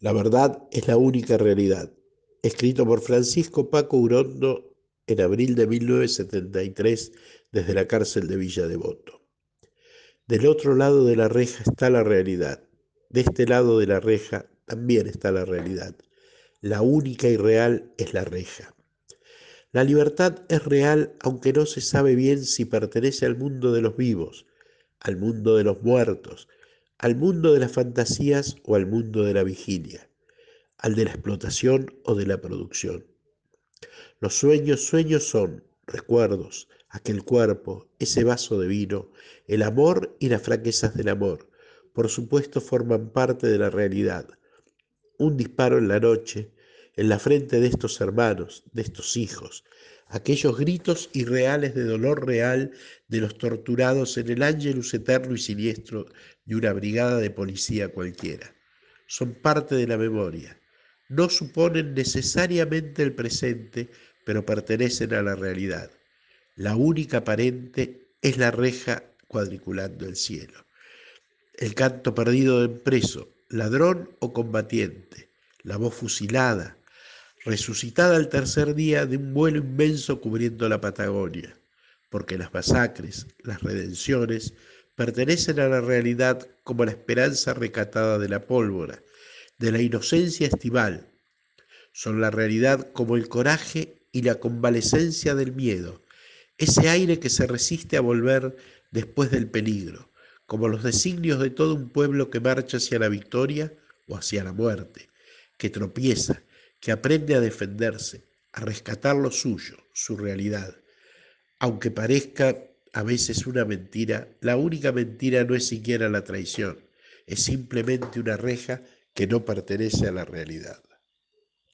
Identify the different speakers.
Speaker 1: La verdad es la única realidad. Escrito por Francisco Paco Urondo en abril de 1973 desde la cárcel de Villa Devoto. Del otro lado de la reja está la realidad. De este lado de la reja también está la realidad. La única y real es la reja. La libertad es real aunque no se sabe bien si pertenece al mundo de los vivos, al mundo de los muertos, al mundo de las fantasías o al mundo de la vigilia, al de la explotación o de la producción. Los sueños, sueños son recuerdos, aquel cuerpo, ese vaso de vino, el amor y las fraquezas del amor, por supuesto forman parte de la realidad. Un disparo en la noche, en la frente de estos hermanos, de estos hijos, aquellos gritos irreales de dolor real de los torturados en el ángelus eterno y siniestro de una brigada de policía cualquiera. Son parte de la memoria. No suponen necesariamente el presente, pero pertenecen a la realidad. La única aparente es la reja cuadriculando el cielo. El canto perdido del preso, ladrón o combatiente, la voz fusilada, resucitada al tercer día de un vuelo inmenso cubriendo la Patagonia, porque las masacres, las redenciones, pertenecen a la realidad como la esperanza recatada de la pólvora, de la inocencia estival. Son la realidad como el coraje y la convalecencia del miedo, ese aire que se resiste a volver después del peligro, como los designios de todo un pueblo que marcha hacia la victoria o hacia la muerte, que tropieza, que aprende a defenderse, a rescatar lo suyo, su realidad. Aunque parezca a veces una mentira, la única mentira no es siquiera la traición, es simplemente una reja que no pertenece a la realidad.